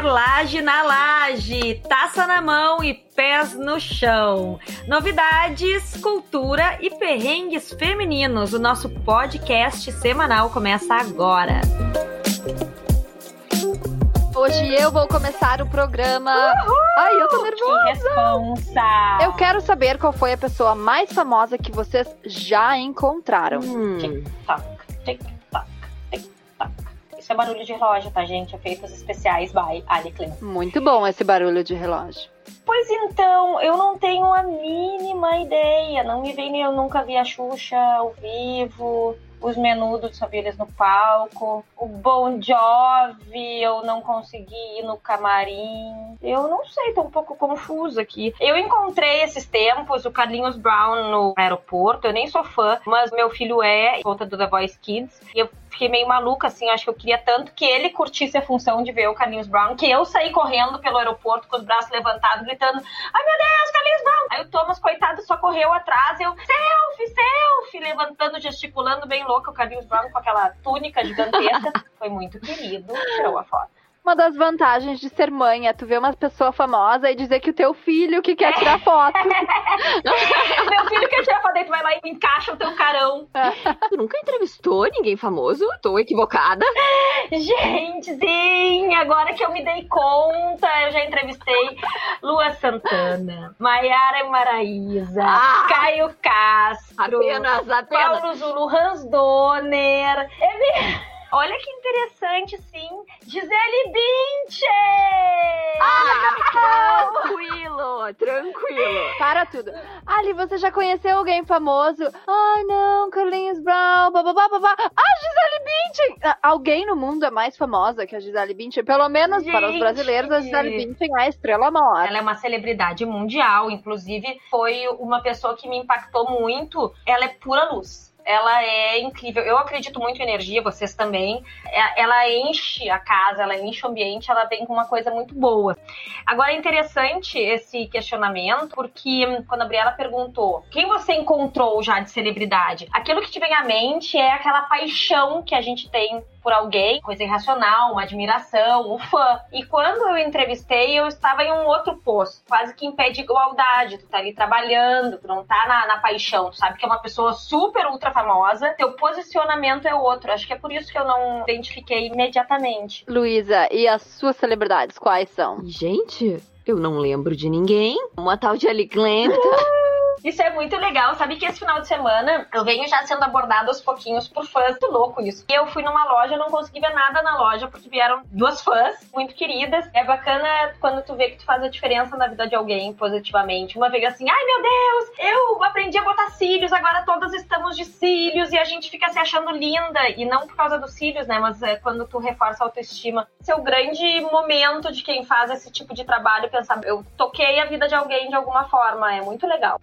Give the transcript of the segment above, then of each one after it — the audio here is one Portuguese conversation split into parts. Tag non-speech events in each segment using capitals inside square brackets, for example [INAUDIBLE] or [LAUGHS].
Perlage na laje, taça na mão e pés no chão. Novidades, cultura e perrengues femininos. O nosso podcast semanal começa agora. Hoje eu vou começar o programa. Uhul! Ai, eu tô nervosa. Que responsa. Eu quero saber qual foi a pessoa mais famosa que vocês já encontraram. Hum. Tic-tac. Isso é barulho de relógio, tá, gente? Efeitos especiais by Ali Clem. Muito bom esse barulho de relógio. Pois então, eu não tenho a mínima ideia. Não me vem, eu nunca vi a Xuxa ao vivo os menudos, só vi eles no palco. O Bon Jovi, eu não consegui ir no camarim. Eu não sei, tô um pouco confusa aqui. Eu encontrei esses tempos o Carlinhos Brown no aeroporto. Eu nem sou fã, mas meu filho é, volta do The Voice Kids. E eu fiquei meio maluca, assim. Acho que eu queria tanto que ele curtisse a função de ver o Carlinhos Brown, que eu saí correndo pelo aeroporto com os braços levantados, gritando: Ai meu Deus, Carlinhos Brown! Aí o Thomas, coitado, só correu atrás. Eu, selfie, selfie, levantando, gesticulando bem louca. O Carlinhos Brown com aquela túnica gigantesca. [LAUGHS] Foi muito querido, tirou a foto. Uma das vantagens de ser mãe é tu ver uma pessoa famosa e dizer que o teu filho que quer tirar foto. [LAUGHS] Meu filho quer tirar foto, aí tu vai lá e encaixa o teu carão. tu nunca entrevistou ninguém famoso? Tô equivocada? Gente, sim! Agora que eu me dei conta, eu já entrevistei Lua Santana, Maiara Maraíza, ah, Caio Castro, apenas, apenas. Paulo Zulu, Hans Donner. Ele... Olha que interessante, sim. Gisele Bündchen! Ah, tranquilo, tranquilo. Para tudo. Ali, você já conheceu alguém famoso? Ai, não, Carlinhos Brown, babá, babá. Ah, Gisele Bündchen! Ah, alguém no mundo é mais famosa que a Gisele Bündchen? Pelo menos Gente. para os brasileiros, a Gisele Bündchen é a estrela maior. Ela é uma celebridade mundial, inclusive foi uma pessoa que me impactou muito. Ela é pura luz ela é incrível. Eu acredito muito em energia, vocês também. É, ela enche a casa, ela enche o ambiente, ela vem com uma coisa muito boa. Agora é interessante esse questionamento, porque quando a Briela perguntou quem você encontrou já de celebridade, aquilo que te vem à mente é aquela paixão que a gente tem por alguém, coisa irracional, uma admiração, um fã. E quando eu entrevistei, eu estava em um outro posto, quase que impede igualdade. Tu tá ali trabalhando, tu não tá na, na paixão, tu sabe que é uma pessoa super ultra famosa, teu posicionamento é outro. Acho que é por isso que eu não identifiquei imediatamente. Luísa, e as suas celebridades, quais são? Gente, eu não lembro de ninguém. Uma tal de Ali Clem. [LAUGHS] Isso é muito legal. Sabe que esse final de semana eu venho já sendo abordada aos pouquinhos por fãs. Muito louco isso. E eu fui numa loja, não consegui ver nada na loja, porque vieram duas fãs muito queridas. É bacana quando tu vê que tu faz a diferença na vida de alguém positivamente. Uma vez assim, ai meu Deus, eu aprendi a botar cílios, agora todas estamos de cílios e a gente fica se achando linda. E não por causa dos cílios, né? Mas é quando tu reforça a autoestima. Esse é o grande momento de quem faz esse tipo de trabalho, pensar, eu toquei a vida de alguém de alguma forma. É muito legal.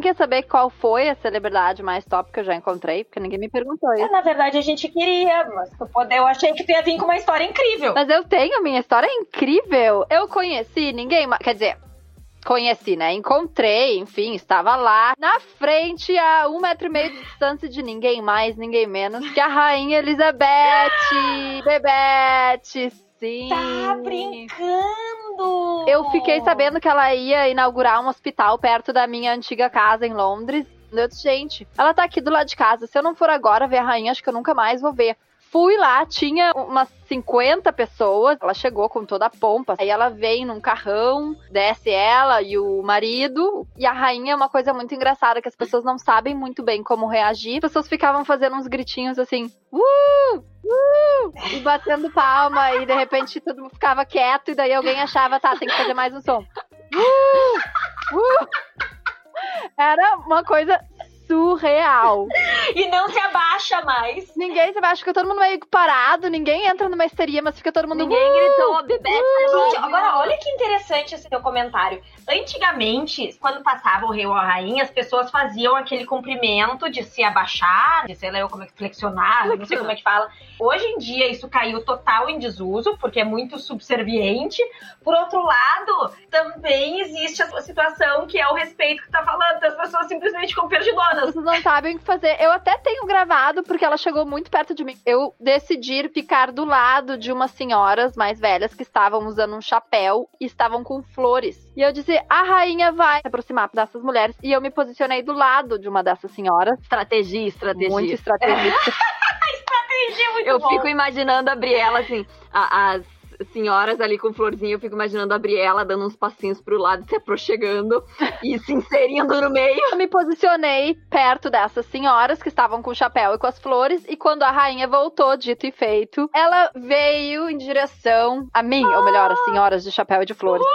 Quer saber qual foi a celebridade mais top que eu já encontrei? Porque ninguém me perguntou isso. É, na verdade, a gente queria, mas eu achei que tu ia vir com uma história incrível. Mas eu tenho, minha história é incrível. Eu conheci ninguém, quer dizer, conheci, né? Encontrei, enfim, estava lá na frente a um metro e meio de distância de ninguém mais, ninguém menos que a rainha Elizabeth, [GASPS] Bebete, sim. Tá brincando? Eu fiquei sabendo que ela ia inaugurar um hospital perto da minha antiga casa em Londres. Eu disse, gente, ela tá aqui do lado de casa. Se eu não for agora ver a rainha, acho que eu nunca mais vou ver. Fui lá, tinha umas 50 pessoas. Ela chegou com toda a pompa. Aí ela vem num carrão, desce ela e o marido. E a rainha é uma coisa muito engraçada que as pessoas não sabem muito bem como reagir. As pessoas ficavam fazendo uns gritinhos assim: "Uh! Uh! E batendo palma e de repente todo mundo ficava quieto e daí alguém achava, tá, tem que fazer mais um som. Uh! Uh! Era uma coisa surreal. E não se abaixa mais. Ninguém se abaixa, fica todo mundo meio parado, ninguém entra numa histeria, mas fica todo mundo. Ninguém uh, gritou, bebê. Uh, gente, agora olha que interessante esse teu comentário. Antigamente, quando passava o rei ou a rainha, as pessoas faziam aquele cumprimento de se abaixar, de sei lá como é que flexionar, não sei como é que fala. Hoje em dia isso caiu total em desuso, porque é muito subserviente. Por outro lado, também existe a situação que é o respeito que tá falando, as pessoas simplesmente ficam perdidas anos. Vocês não sabem o que fazer. Eu até tenho gravado, porque ela chegou muito perto de mim. Eu decidi ficar do lado de umas senhoras mais velhas que estavam usando um chapéu e estavam com flores. E eu disse: a rainha vai se aproximar dessas mulheres. E eu me posicionei do lado de uma dessas senhoras. Estratégia, estratégia. Muito estrategista. [LAUGHS] Entendi, muito Eu bom. fico imaginando a Briela, assim, a- as senhoras ali com florzinha, eu fico imaginando a Briela dando uns passinhos pro lado, se aproximando e se inserindo no meio. Eu me posicionei perto dessas senhoras que estavam com o chapéu e com as flores. E quando a rainha voltou, dito e feito, ela veio em direção a mim, ou melhor, as senhoras de chapéu e de flores.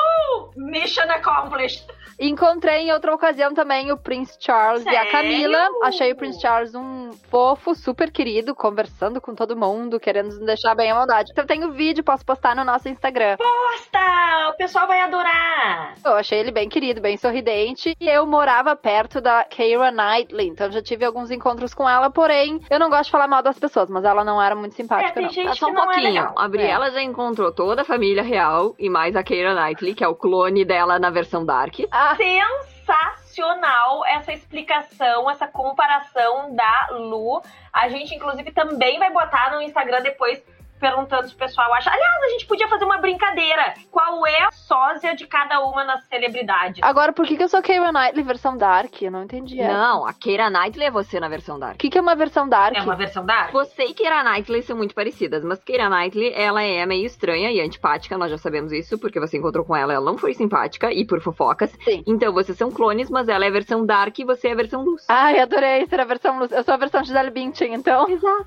Mission accomplished. Encontrei em outra ocasião também o Prince Charles e a Sério? Camila. Achei o Prince Charles um fofo, super querido, conversando com todo mundo, querendo nos deixar bem à vontade. Então, eu tenho vídeo, posso postar no nosso Instagram. Posta! O pessoal vai adorar. Eu achei ele bem querido, bem sorridente. E eu morava perto da Keira Knightley, então já tive alguns encontros com ela. Porém, eu não gosto de falar mal das pessoas, mas ela não era muito É, simpática, tem não. gente Tá só que um não é pouquinho. legal. a Briela já encontrou toda a família real e mais a Keira Knightley, que é o clone dela na versão Dark. Ah, Sensacional essa explicação, essa comparação da Lu. A gente, inclusive, também vai botar no Instagram depois perguntando se o pessoal acha. Aliás, a gente podia fazer uma brincadeira. Qual é a sósia de cada uma nas celebridades? agora, por que, que eu sou Keira Knightley versão Dark? Eu não entendi. essa. Não, a Keira Knightley é você na versão Dark. O que, que é uma versão Dark? É uma versão da arte? Você e Keira Knightley são muito parecidas, mas Keira Knightley, ela é meio estranha e antipática, nós já sabemos isso, porque você encontrou com ela, ela não foi simpática e por fofocas. Sim. Então vocês são clones, mas ela é a versão Dark e você é a versão luz. Ai, adorei ser a versão luz. Eu sou a versão Gisele Bündchen, então. Exato.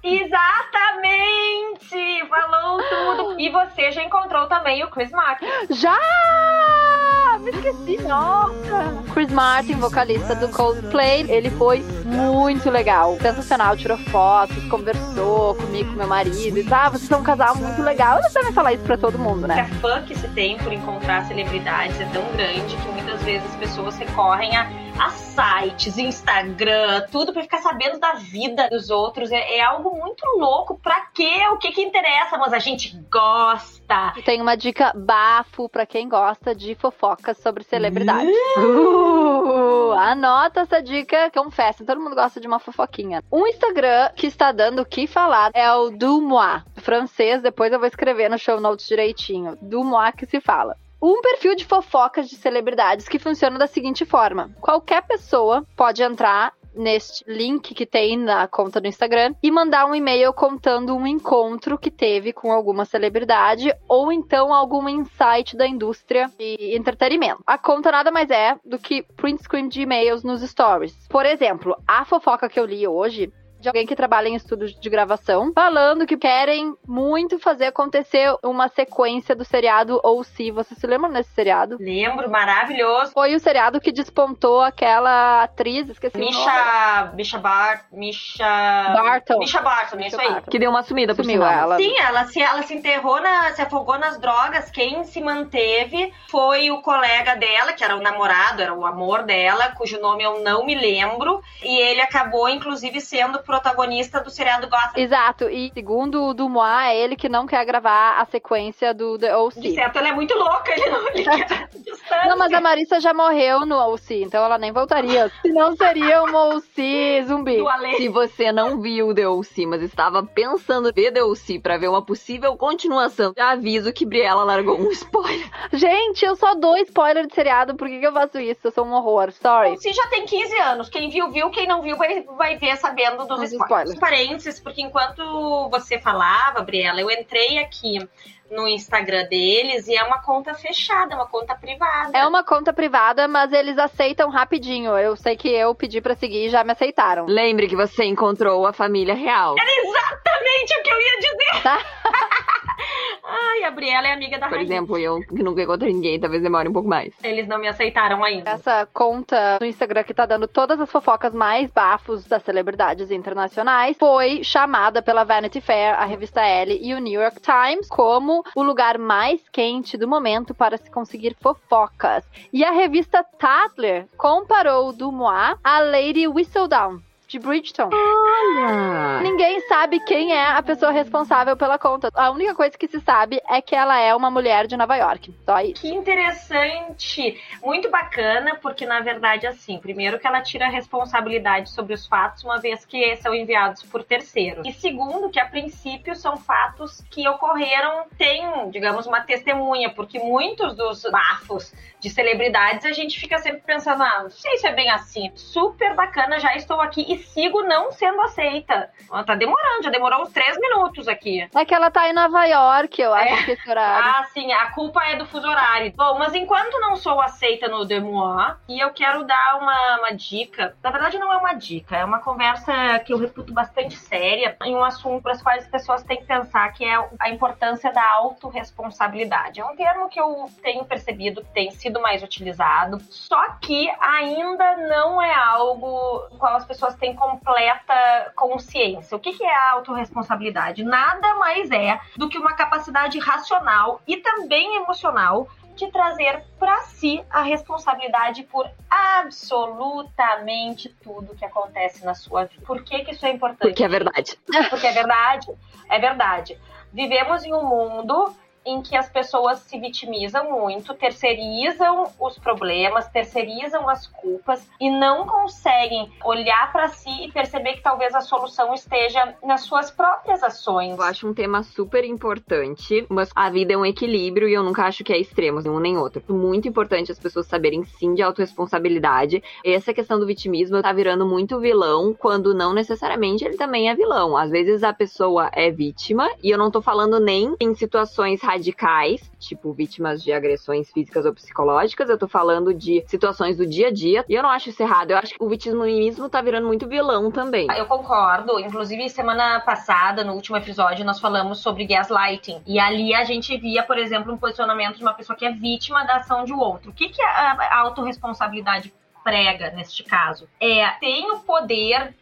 Exatamente! Falou tudo. E você já encontrou também o Chris Martin. Já! Me esqueci, nossa! Chris Martin, vocalista do Coldplay, ele foi muito legal, sensacional, tirou fotos, conversou comigo, com meu marido, e ah, vocês são um casal muito legal. Eles devem falar isso pra todo mundo, A né? fã que se tem por encontrar celebridades é tão grande que muitas vezes as pessoas recorrem a, a sites, Instagram, tudo pra ficar sabendo da vida dos outros. É, é algo muito louco. Pra quê? O que que interessa? Mas a gente gosta. Tem uma dica bafo pra quem gosta de fofocas sobre celebridades. Uh, anota essa dica, confesso, todo mundo gosta de uma fofoquinha. Um Instagram que está dando o que falar é o Dumois, francês, depois eu vou escrever no show notes direitinho. Dumois que se fala. Um perfil de fofocas de celebridades que funciona da seguinte forma: qualquer pessoa pode entrar neste link que tem na conta do Instagram e mandar um e-mail contando um encontro que teve com alguma celebridade ou então algum insight da indústria de entretenimento. A conta nada mais é do que print screen de e-mails nos stories. Por exemplo, a fofoca que eu li hoje de alguém que trabalha em estúdios de gravação, falando que querem muito fazer acontecer uma sequência do seriado ou se vocês se lembram desse seriado? Lembro, maravilhoso. Foi o seriado que despontou aquela atriz, esqueci o nome. Misha. Misha Bar. Misha. Barton. Misha Barton, isso aí. Barton. Que deu uma sumida por Sumiu sinal. ela. Sim, ela se, ela se enterrou, na, se afogou nas drogas. Quem se manteve foi o colega dela, que era o namorado, era o amor dela, cujo nome eu não me lembro. E ele acabou, inclusive, sendo protagonista do seriado Gotham. Exato, e segundo o Dumois, é ele que não quer gravar a sequência do The De O.C. certo, ela é muito louca, ele não ele quer. [LAUGHS] Não, mas a Marissa já morreu no O.C., então ela nem voltaria. Senão seria uma O.C. zumbi. Se você não viu The O.C., mas estava pensando em ver The O.C. pra ver uma possível continuação, já aviso que Briela largou um spoiler. Gente, eu só dou spoiler de seriado, por que, que eu faço isso? Eu sou um horror, sorry. Se já tem 15 anos, quem viu, viu, quem não viu vai, vai ver sabendo dos Dos spoilers. spoilers. Parênteses, porque enquanto você falava, Briela, eu entrei aqui no Instagram deles e é uma conta fechada, é uma conta privada. É uma conta privada, mas eles aceitam rapidinho. Eu sei que eu pedi pra seguir e já me aceitaram. Lembre que você encontrou a família real. Exatamente o que eu ia dizer! [LAUGHS] Ai, a Briela é amiga da Por Rainha. exemplo, eu que nunca encontrei ninguém, talvez demore um pouco mais. Eles não me aceitaram ainda. Essa conta no Instagram que tá dando todas as fofocas mais bafos das celebridades internacionais foi chamada pela Vanity Fair, a revista Elle e o New York Times como o lugar mais quente do momento para se conseguir fofocas. E a revista Tatler comparou o Dumois a Lady Whistledown. De Bridgeton. Olha! Ninguém sabe quem é a pessoa responsável pela conta. A única coisa que se sabe é que ela é uma mulher de Nova York. Só isso. Que interessante! Muito bacana, porque na verdade, assim, primeiro que ela tira a responsabilidade sobre os fatos, uma vez que são enviados por terceiros. E segundo, que a princípio são fatos que ocorreram, tem, digamos, uma testemunha, porque muitos dos bafos de celebridades a gente fica sempre pensando, ah, não sei se é bem assim. Super bacana, já estou aqui e sigo não sendo aceita. Ela tá demorando, já demorou uns três minutos aqui. É que ela tá em Nova York, eu acho É. que esse horário. Ah, sim, a culpa é do fuso horário. Bom, mas enquanto não sou aceita no Demois, e eu quero dar uma, uma dica. Na verdade, não é uma dica, é uma conversa que eu reputo bastante séria em um assunto para as quais as pessoas têm que pensar, que é a importância da autorresponsabilidade. É um termo que eu tenho percebido que tem sido mais utilizado, só que ainda não é algo no qual as pessoas têm completa consciência. O que que é a autorresponsabilidade? Nada mais é do que uma capacidade racional e também emocional de trazer para si a responsabilidade por absolutamente tudo que acontece na sua vida. Por que, que isso é importante? Porque é verdade. Porque é verdade, é verdade. Vivemos em um mundo em que as pessoas se vitimizam muito, terceirizam os problemas, terceirizam as culpas e não conseguem olhar para si e perceber que talvez a solução esteja nas suas próprias ações. Eu acho um tema super importante, mas a vida é um equilíbrio e eu nunca acho que é extremo, nenhum nem outro. Muito importante as pessoas saberem sim de autorresponsabilidade. Essa questão do vitimismo tá virando muito vilão, quando não necessariamente ele também é vilão. Às vezes a pessoa é vítima, e eu não tô falando nem em situações radicais, tipo vítimas de agressões físicas ou psicológicas, eu tô falando de situações do dia a dia, e eu não acho isso errado. Eu acho que o vitimismo tá virando muito vilão também. Eu concordo. Inclusive, semana passada, no último episódio, nós falamos sobre gaslighting. E ali a gente via, por exemplo, um posicionamento de uma pessoa que é vítima da ação de outro. O que, que a autorresponsabilidade prega neste caso? É tem o poder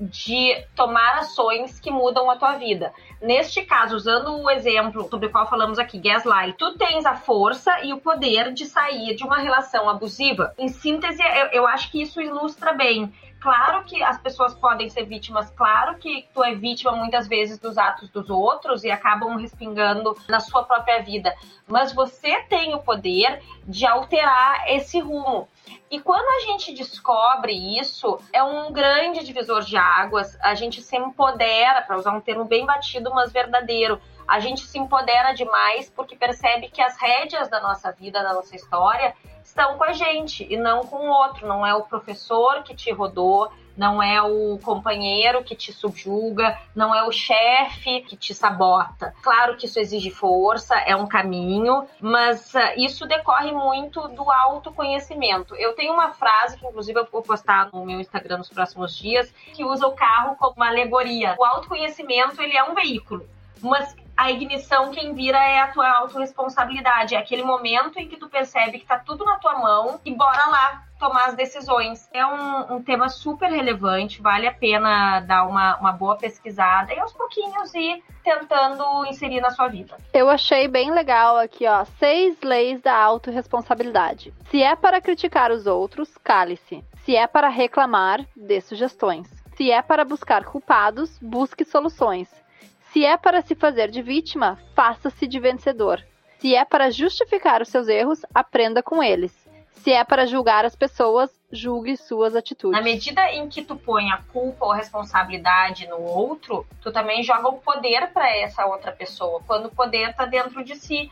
de tomar ações que mudam a tua vida. Neste caso, usando o exemplo sobre o qual falamos aqui, gaslight, tu tens a força e o poder de sair de uma relação abusiva. Em síntese, eu, eu acho que isso ilustra bem. Claro que as pessoas podem ser vítimas, claro que tu é vítima muitas vezes dos atos dos outros e acabam respingando na sua própria vida, mas você tem o poder de alterar esse rumo. E quando a gente descobre isso, é um grande divisor de águas. A gente se empodera, para usar um termo bem batido, mas verdadeiro. A gente se empodera demais porque percebe que as rédeas da nossa vida, da nossa história, estão com a gente e não com o outro. Não é o professor que te rodou, não é o companheiro que te subjuga, não é o chefe que te sabota. Claro que isso exige força, é um caminho, mas uh, isso decorre muito do autoconhecimento. Eu tenho uma frase que, inclusive, eu vou postar no meu Instagram nos próximos dias, que usa o carro como uma alegoria. O autoconhecimento ele é um veículo, mas a ignição quem vira é a tua autorresponsabilidade. É aquele momento em que tu percebe que tá tudo na tua mão e bora lá tomar as decisões. É um, um tema super relevante, vale a pena dar uma, uma boa pesquisada e aos pouquinhos ir tentando inserir na sua vida. Eu achei bem legal aqui, ó. Seis leis da autorresponsabilidade. Se é para criticar os outros, cale-se. Se é para reclamar, dê sugestões. Se é para buscar culpados, busque soluções. Se é para se fazer de vítima, faça-se de vencedor. Se é para justificar os seus erros, aprenda com eles. Se é para julgar as pessoas, julgue suas atitudes. Na medida em que tu põe a culpa ou a responsabilidade no outro, tu também joga o poder para essa outra pessoa, quando o poder tá dentro de si.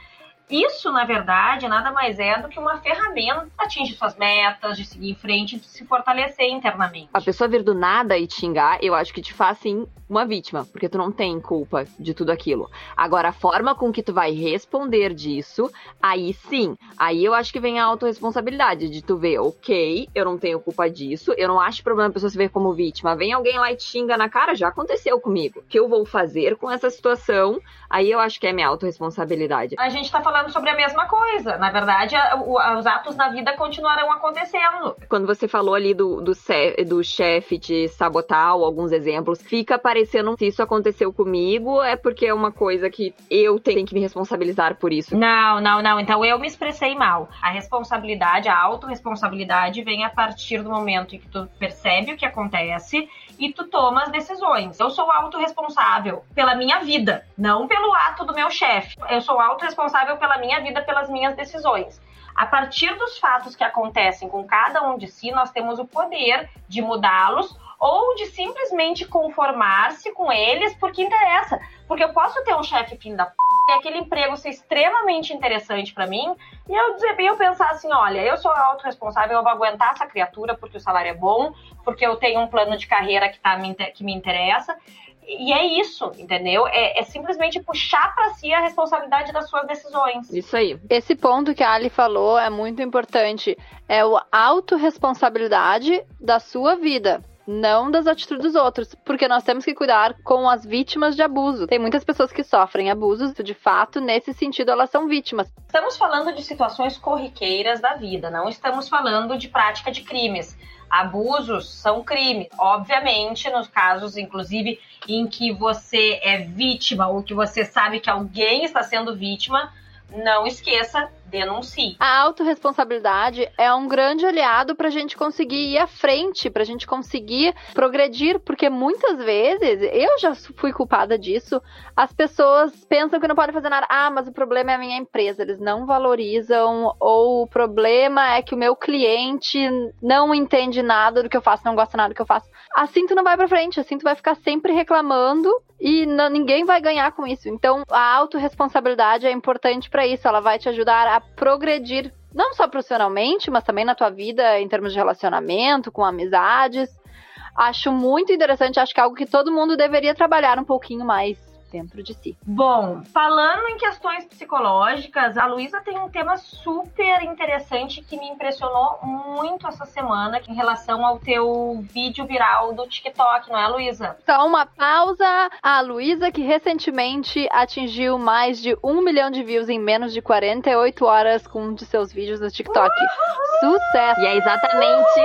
Isso, na verdade, nada mais é do que uma ferramenta para atingir suas metas, de seguir em frente, de se fortalecer internamente. A pessoa vir do nada e te xingar, eu acho que te faz sim uma vítima, porque tu não tem culpa de tudo aquilo. Agora, a forma com que tu vai responder disso, aí sim, aí eu acho que vem a autorresponsabilidade de tu ver, ok, eu não tenho culpa disso, eu não acho problema a pessoa se ver como vítima. Vem alguém lá e te xinga na cara, já aconteceu comigo. O que eu vou fazer com essa situação? Aí eu acho que é minha autorresponsabilidade. A gente tá falando sobre a mesma coisa. Na verdade, a- a- os atos na vida continuarão acontecendo. Quando você falou ali do, do, do chefe te sabotar, ou alguns exemplos, fica parecendo se isso aconteceu comigo, é porque é uma coisa que eu tenho que me responsabilizar por isso. Não, não, não. Então eu me expressei mal. A responsabilidade, a autorresponsabilidade vem a partir do momento em que tu percebe o que acontece e tu toma as decisões. Eu sou autorresponsável pela minha vida, não pelo ato do meu chefe. Eu sou autorresponsável pela minha vida, pelas minhas decisões. A partir dos fatos que acontecem com cada um de si, nós temos o poder de mudá-los ou de simplesmente conformar-se com eles porque interessa. Porque eu posso ter um chefe fim da p aquele emprego ser extremamente interessante para mim, e eu dizer, eu pensar assim, olha, eu sou autorresponsável, eu vou aguentar essa criatura porque o salário é bom, porque eu tenho um plano de carreira que, tá, que me interessa, e é isso, entendeu? É, é simplesmente puxar para si a responsabilidade das suas decisões. Isso aí. Esse ponto que a Ali falou é muito importante. É a autorresponsabilidade da sua vida não das atitudes dos outros, porque nós temos que cuidar com as vítimas de abuso. Tem muitas pessoas que sofrem abusos, de fato, nesse sentido, elas são vítimas. Estamos falando de situações corriqueiras da vida, não estamos falando de prática de crimes. Abusos são crimes. Obviamente, nos casos, inclusive, em que você é vítima ou que você sabe que alguém está sendo vítima, não esqueça, denuncie. A autorresponsabilidade é um grande aliado para a gente conseguir ir à frente, para a gente conseguir progredir, porque muitas vezes, eu já fui culpada disso, as pessoas pensam que não podem fazer nada. Ah, mas o problema é a minha empresa, eles não valorizam, ou o problema é que o meu cliente não entende nada do que eu faço, não gosta nada do que eu faço. Assim tu não vai para frente, assim tu vai ficar sempre reclamando e ninguém vai ganhar com isso. Então, a autorresponsabilidade é importante para isso. Ela vai te ajudar a progredir, não só profissionalmente, mas também na tua vida em termos de relacionamento, com amizades. Acho muito interessante, acho que é algo que todo mundo deveria trabalhar um pouquinho mais dentro de si. Bom, falando em questões psicológicas, a Luísa tem um tema super interessante que me impressionou muito essa semana em relação ao teu vídeo viral do TikTok, não é, Luísa? Então, uma pausa. A Luísa, que recentemente atingiu mais de um milhão de views em menos de 48 horas com um de seus vídeos no TikTok. Uhul! Sucesso! E é exatamente.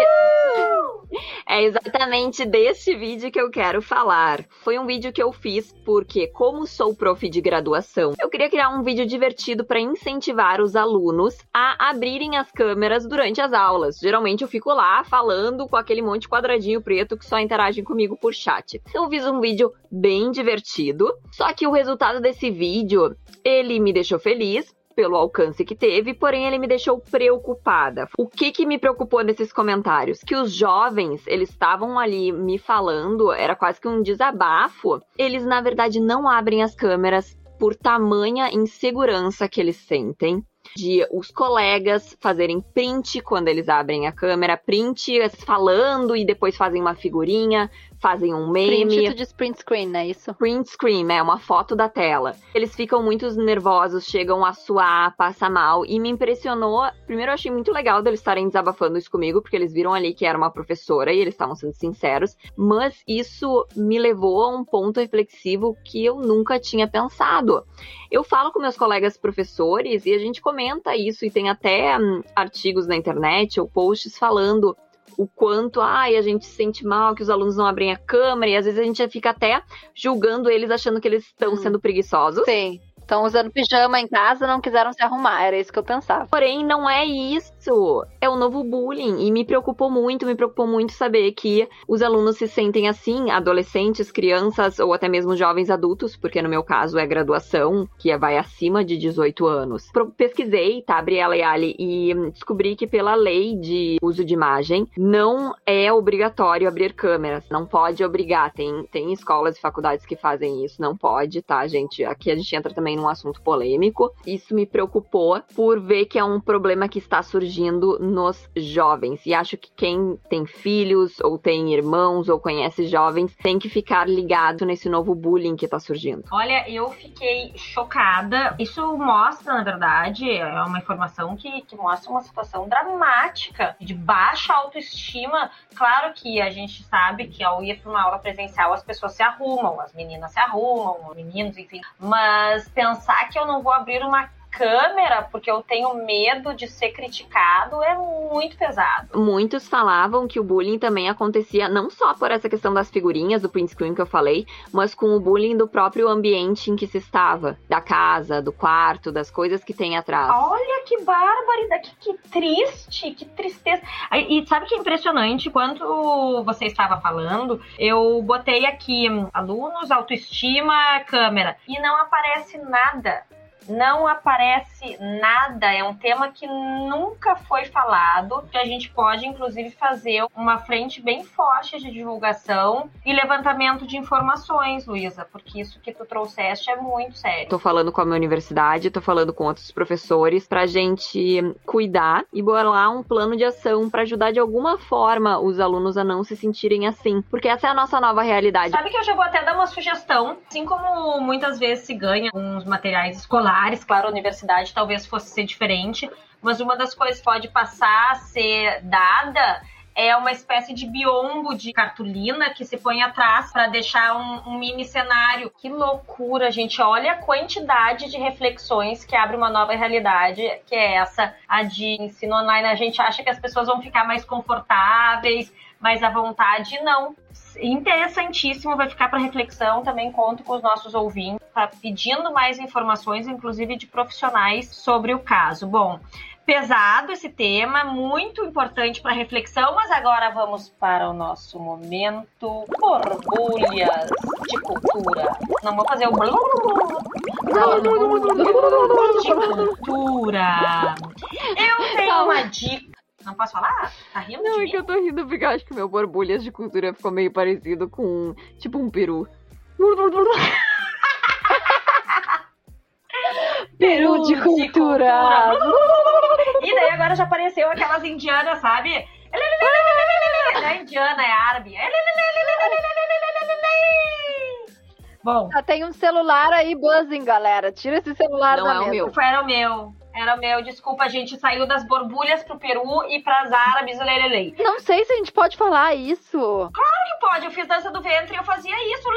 [LAUGHS] É exatamente deste vídeo que eu quero falar. Foi um vídeo que eu fiz porque, como sou prof de graduação, eu queria criar um vídeo divertido para incentivar os alunos a abrirem as câmeras durante as aulas. Geralmente eu fico lá falando com aquele monte de quadradinho preto que só interagem comigo por chat. Então eu fiz um vídeo bem divertido, só que o resultado desse vídeo, ele me deixou feliz, pelo alcance que teve, porém ele me deixou preocupada. O que que me preocupou nesses comentários? Que os jovens, eles estavam ali me falando, era quase que um desabafo. Eles na verdade não abrem as câmeras por tamanha insegurança que eles sentem de os colegas fazerem print quando eles abrem a câmera, print falando e depois fazem uma figurinha, fazem um meme. Print tu diz print screen, não é isso? Print screen, é uma foto da tela. Eles ficam muito nervosos, chegam a suar, passa mal. E me impressionou. Primeiro, eu achei muito legal deles estarem desabafando isso comigo, porque eles viram ali que era uma professora e eles estavam sendo sinceros. Mas isso me levou a um ponto reflexivo que eu nunca tinha pensado. Eu falo com meus colegas professores e a gente comenta isso, e tem até hum, artigos na internet ou posts falando o quanto ai, a gente se sente mal que os alunos não abrem a câmera e às vezes a gente fica até julgando eles achando que eles estão hum. sendo preguiçosos. Sim. Estão usando pijama em casa, não quiseram se arrumar, era isso que eu pensava. Porém, não é isso. É o novo bullying. E me preocupou muito, me preocupou muito saber que os alunos se sentem assim, adolescentes, crianças ou até mesmo jovens adultos, porque no meu caso é graduação, que vai acima de 18 anos. Pesquisei, tá, Briela e Ali, e descobri que pela lei de uso de imagem, não é obrigatório abrir câmeras. Não pode obrigar. Tem, tem escolas e faculdades que fazem isso, não pode, tá, gente? Aqui a gente entra também também num assunto polêmico. Isso me preocupou por ver que é um problema que está surgindo nos jovens. E acho que quem tem filhos, ou tem irmãos, ou conhece jovens, tem que ficar ligado nesse novo bullying que está surgindo. Olha, eu fiquei chocada. Isso mostra, na verdade, é uma informação que, que mostra uma situação dramática de baixa autoestima. Claro que a gente sabe que ao ir para uma aula presencial as pessoas se arrumam, as meninas se arrumam, os meninos, enfim. Mas pensar que eu não vou abrir uma câmera porque eu tenho medo de ser criticado é muito pesado. Muitos falavam que o bullying também acontecia não só por essa questão das figurinhas do print screen que eu falei, mas com o bullying do próprio ambiente em que se estava, da casa, do quarto, das coisas que tem atrás. Olha que barbaridade, que, que triste, que tristeza. E sabe que é impressionante? Quando você estava falando, eu botei aqui hum, alunos, autoestima, câmera, e não aparece nada não aparece nada, é um tema que nunca foi falado, que a gente pode inclusive fazer uma frente bem forte de divulgação e levantamento de informações, Luísa, porque isso que tu trouxeste é muito sério. Tô falando com a minha universidade, tô falando com outros professores pra gente cuidar e bolar um plano de ação para ajudar de alguma forma os alunos a não se sentirem assim, porque essa é a nossa nova realidade. Sabe que eu já vou até dar uma sugestão, assim como muitas vezes se ganha uns materiais escolares escolares, claro, a universidade talvez fosse ser diferente, mas uma das coisas que pode passar a ser dada é uma espécie de biombo de cartolina que se põe atrás para deixar um, um, mini cenário. Que loucura, gente! Olha a quantidade de reflexões que abre uma nova realidade, que é essa, a de ensino online. A gente acha que as pessoas vão ficar mais confortáveis, mais à vontade. Não interessantíssimo, vai ficar para reflexão. Também conto com os nossos ouvintes, tá pedindo mais informações, inclusive de profissionais sobre o caso. Bom, pesado esse tema, muito importante para reflexão, mas agora vamos para o nosso momento borbulhas de cultura. Não vou fazer o de cultura. Eu tenho uma dica não posso falar? Tá rindo Não, de é mim? que eu tô rindo porque eu acho que meu borbulhas de cultura ficou meio parecido com, tipo, um peru. [LAUGHS] peru de cultura. [LAUGHS] E daí agora já apareceu aquelas indianas, sabe? Não é indiana, é árabe. Bom. Já tem um celular aí buzzing, galera. Tira esse celular Não da é o mesa. meu. Era o meu. Era o meu. Desculpa, a gente saiu das borbulhas pro Peru e pras árabes, lelelei. Não sei se a gente pode falar isso. Claro que pode. Eu fiz dança do ventre e eu fazia isso.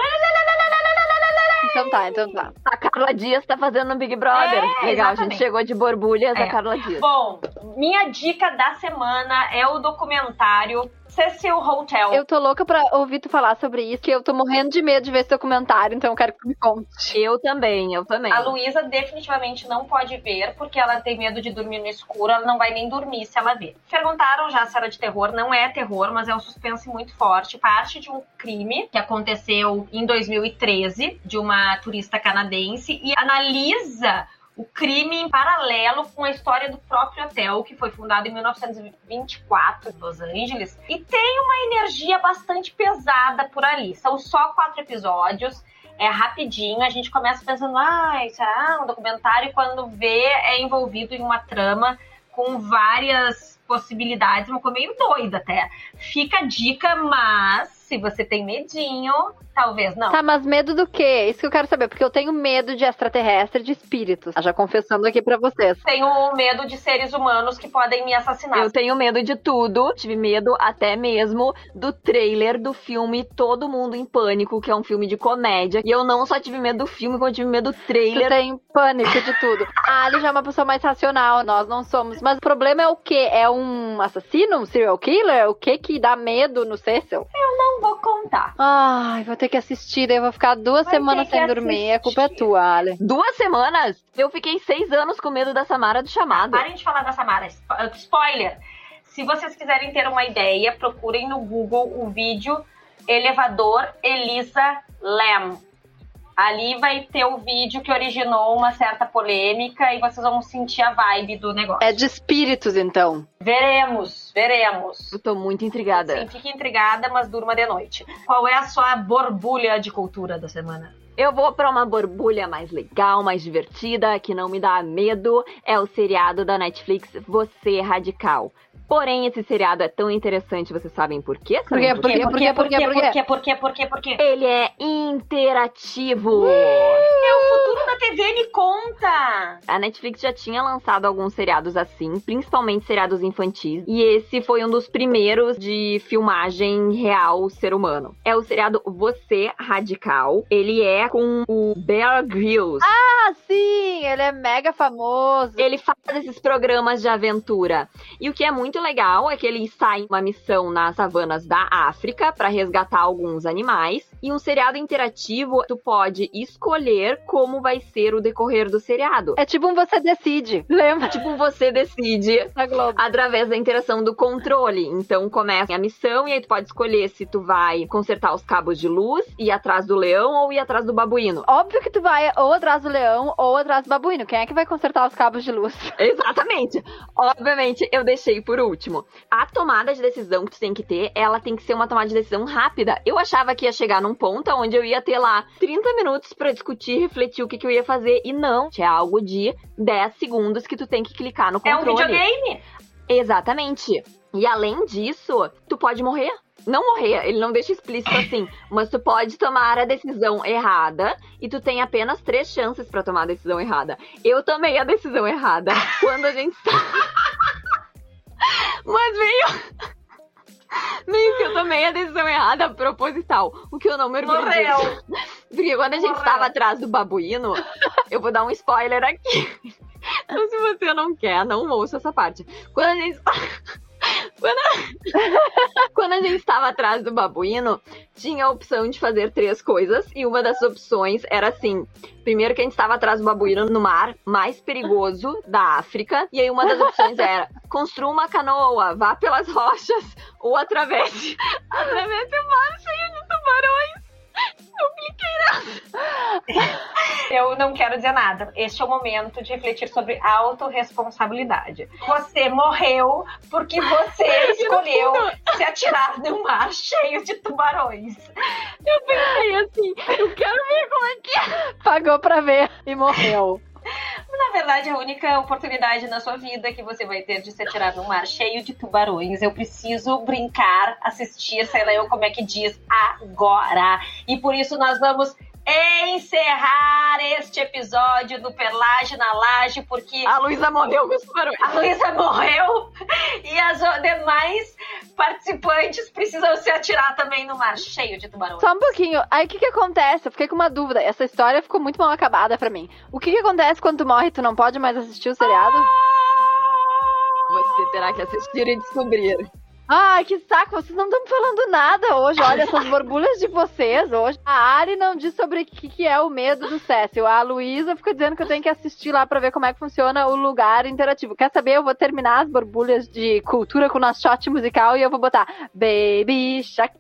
Então tá, então tá. A Carla Dias tá fazendo no Big Brother. É, Legal, a exatamente. gente chegou de borbulhas É. a Carla Dias. Bom, minha dica da semana é o documentário Cecil Hotel. Eu tô louca pra ouvir tu falar sobre isso, que eu tô morrendo de medo de ver esse documentário, então eu quero que tu me conte. Eu também, eu também. A Luísa definitivamente não pode ver, porque ela tem medo de dormir no escuro, ela não vai nem dormir se ela ver. Perguntaram já se era de terror, não é terror, mas é um suspense muito forte. Parte de um crime que aconteceu em 2013, de uma turista canadense, e analisa o crime em paralelo com a história do próprio hotel, que foi fundado em 1924 em Los Angeles, e tem uma energia bastante pesada por ali. São só quatro episódios é rapidinho, a gente começa pensando, ah, será um documentário? E quando vê, é envolvido em uma trama com várias possibilidades, uma coisa meio doida até. Fica a dica, mas se você tem medinho, talvez não. Tá, mas medo do quê? Isso que eu quero saber, porque eu tenho medo de extraterrestre, de espíritos. Já confessando aqui pra vocês. Tenho medo de seres humanos que podem me assassinar. Eu tenho medo de tudo. Tive medo até mesmo do trailer do filme Todo Mundo em Pânico, que é um filme de comédia. E eu não só tive medo do filme, como eu tive medo do Tu trailer. tem pânico de tudo. A Ali já é uma pessoa mais racional, nós não somos. Mas o problema é o quê? É um assassino, um serial killer? O que que dá medo no Cecil? não vou contar. Ai, vou ter que assistir, daí eu vou ficar duas Vai semanas ter sem dormir. A culpa é tua, Ali. Duas semanas? Eu fiquei seis anos com medo da Samara do chamado. Parem de falar da Samara. Spo- Spoiler. Se vocês quiserem ter uma ideia, procurem no Google o vídeo Elevador Elisa Lam. Ali vai ter o vídeo que originou uma certa polêmica e vocês vão sentir a vibe do negócio. É de espíritos, então. Veremos, veremos. Eu tô muito intrigada. Sim, fique intrigada, mas durma de noite. Qual é a sua borbulha de cultura da semana? Eu vou pra uma borbulha mais legal, mais divertida, que não me dá medo. É o seriado da Netflix Você Radical. Porém, esse seriado é tão interessante, vocês sabem por quê? Por quê? Sabem Por quê? Por quê? Por quê? por quê? Por quê? Por quê? Por quê? Ele é interativo. É o futuro da TV, me conta! Conta! A Netflix já tinha lançado alguns seriados assim, principalmente seriados infantis, e esse foi um dos primeiros de filmagem real ser humano. É o seriado Você Radical. Ele é com o Bear Grylls. Ah, sim! Ele é mega famoso. Ele faz esses programas de aventura. E o que é muito legal é que ele sai em uma missão nas savanas da África para resgatar alguns animais. E um seriado interativo, tu pode escolher como vai ser o decorrer do seriado. É tipo um você decide, lembra? Tipo, você decide Na Globo. através da interação do controle. Então começa a missão e aí tu pode escolher se tu vai consertar os cabos de luz, ir atrás do leão ou ir atrás do babuíno. Óbvio que tu vai ou atrás do leão ou atrás do babuíno. Quem é que vai consertar os cabos de luz? [LAUGHS] Exatamente. Obviamente, eu deixei por último. A tomada de decisão que tu tem que ter, ela tem que ser uma tomada de decisão rápida. Eu achava que ia chegar num ponto onde eu ia ter lá 30 minutos pra discutir, refletir o que, que eu ia fazer. E não, é algo de 10 segundos que tu tem que clicar no É um controle. videogame? Exatamente. E além disso, tu pode morrer. Não morrer, ele não deixa explícito assim, mas tu pode tomar a decisão errada e tu tem apenas três chances pra tomar a decisão errada. Eu tomei a decisão errada [LAUGHS] quando a gente [LAUGHS] Mas veio meio que eu tomei a decisão errada proposital, o que eu não me orgulho Morreu. Porque quando a gente Morreu. estava atrás do babuíno, eu vou dar um spoiler aqui. Então, se você não quer, não ouça essa parte. Quando a gente. Quando a... [LAUGHS] Quando a gente estava atrás do babuíno, tinha a opção de fazer três coisas. E uma das opções era assim: primeiro, que a gente estava atrás do babuíno no mar mais perigoso da África. E aí, uma das opções era: construa uma canoa, vá pelas rochas ou atravesse, [LAUGHS] atravesse o mar cheio de tubarões. Eu cliquei Eu não quero dizer nada. Este é o momento de refletir sobre autorresponsabilidade. Você morreu porque você [LAUGHS] escolheu se atirar num mar cheio de tubarões. Eu pensei assim: eu quero ver como é que é. Pagou pra ver e morreu. Na verdade, a única oportunidade na sua vida que você vai ter de se atirar num mar cheio de tubarões. Eu preciso brincar, assistir, sei lá eu como é que diz, agora. E por isso nós vamos encerrar este episódio do Perlage na Laje, porque A Luísa morreu com os tubarões. a Luísa morreu e as demais participantes precisam se atirar também no mar cheio de tubarões. Só um pouquinho. Aí o que que acontece? Eu fiquei com uma dúvida. Essa história ficou muito mal acabada pra mim. O que que acontece quando tu morre e tu não pode mais assistir o seriado? Você terá que assistir e descobrir. Ai, que saco, vocês não estão falando nada hoje. Olha, essas borbulhas de vocês hoje. A Ari não diz sobre o que, que é o medo do Cécio. A Luísa fica dizendo que eu tenho que assistir lá pra ver como é que funciona o lugar interativo. Quer saber? Eu vou terminar as borbulhas de cultura com o nosso shot musical e eu vou botar Baby Shark.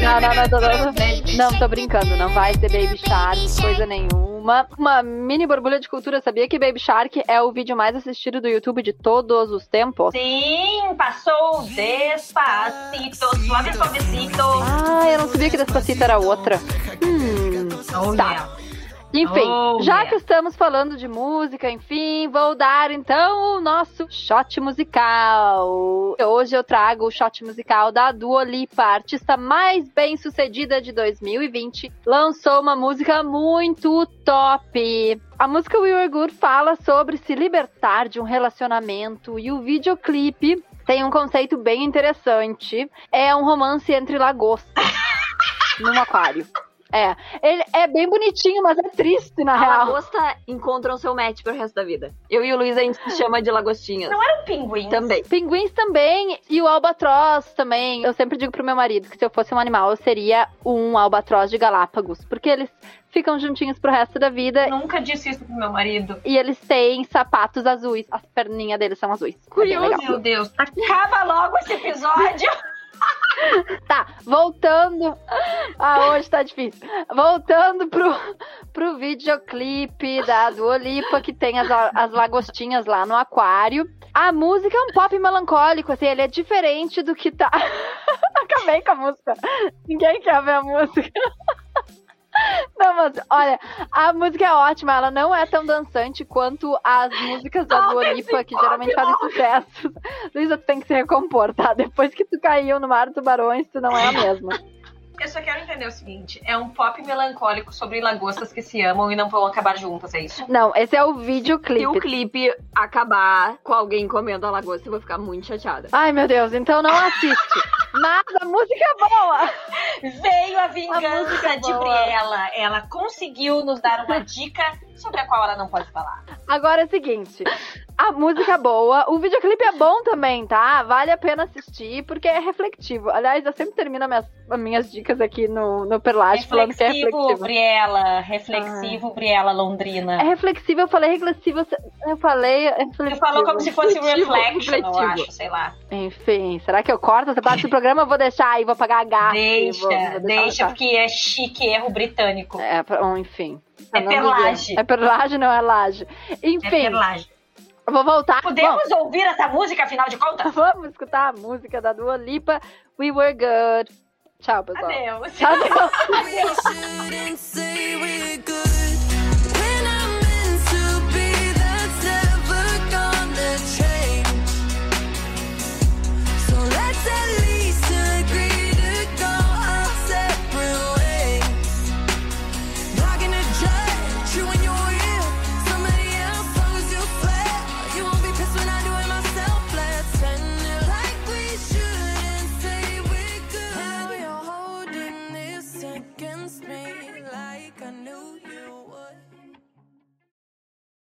Não, não, não, não, não. Não, tô brincando. Não vai ser Baby Shark, coisa nenhuma. Uma mini borbulha de cultura. Sabia que Baby Shark é o vídeo mais assistido do YouTube de todos os tempos? Sim, passou despacito, suave, suavecito. Ah, eu não sabia que Despacito era outra. Hum, Oh, tá. Enfim, Oh, já yeah. que estamos falando de música, enfim, vou dar então o nosso shot musical. Hoje eu trago o shot musical da Dua Lipa, artista mais bem sucedida de 2020. Lançou uma música muito top. A música We Were Good fala sobre se libertar de um relacionamento e o videoclipe tem um conceito bem interessante. É um romance entre lagostas [LAUGHS] num aquário. É, ele é bem bonitinho, mas é triste na A real. lagosta encontram seu match pro resto da vida. Eu e o Luiz a gente se chama de lagostinhas. Eram pinguins. Também. Pinguins também e o albatroz também. Eu sempre digo pro meu marido que se eu fosse um animal, eu seria um albatroz de Galápagos, porque eles ficam juntinhos pro resto da vida Nunca disse isso pro meu marido. e eles têm sapatos azuis. As perninhas deles são azuis. É Curioso. legal. Meu Deus, acaba logo esse episódio. [LAUGHS] [LAUGHS] Tá, voltando. Ah, hoje tá difícil. Voltando pro, pro videoclipe da Dua Lipa, que tem as, as lagostinhas lá no aquário. A música é um pop melancólico, assim, ele é diferente do que tá. [LAUGHS] Acabei com a música. Ninguém quer ver a música. Não, mas olha, a música é ótima, ela não é tão dançante quanto as músicas da Não, Dua Lipa, que pop geralmente fazem sucesso. Luísa, tu tem que se recompor, tá? Depois que tu caiu no mar de tubarões, tu não é a mesma. Eu só quero entender o seguinte: é um pop melancólico sobre lagostas que se amam e não vão acabar juntas, é isso? Não, esse é o Se o videoclipe. clipe acabar com alguém comendo a lagosta, eu vou ficar muito chateada. Ai, meu Deus, então não assiste. [LAUGHS] Mas a música é boa. Veio a A vingança música de boa. Briella. Ela conseguiu nos dar uma dica sobre a qual ela não pode falar. Agora é o seguinte. A música é boa, o videoclipe é bom também, tá? Vale a pena assistir, porque é refletivo. Aliás, eu sempre termino minhas, as minhas dicas aqui no, no Perlage falando que é Reflexivo, reflexivo. Briella. Reflexivo, Briella Londrina. É reflexivo, eu falei reflexivo, eu falei é reflexivo. Tu falou como se fosse Refletivo, reflection, eu acho, sei lá. Enfim, será que eu corto essa parte do programa? Eu vou deixar aí, vou pagar a gafe. Deixa, vou, vou deixa, porque é chique erro britânico. É, enfim. É perlage. É perlage, não é laje. É Enfim, perlagem. eu vou voltar. Podemos ouvir essa música, afinal de contas? Bom, [LAUGHS] vamos escutar a música da Dua Lipa, We Were Good. Tchau, pessoal. Adeus. Tchau, tchau. [LAUGHS]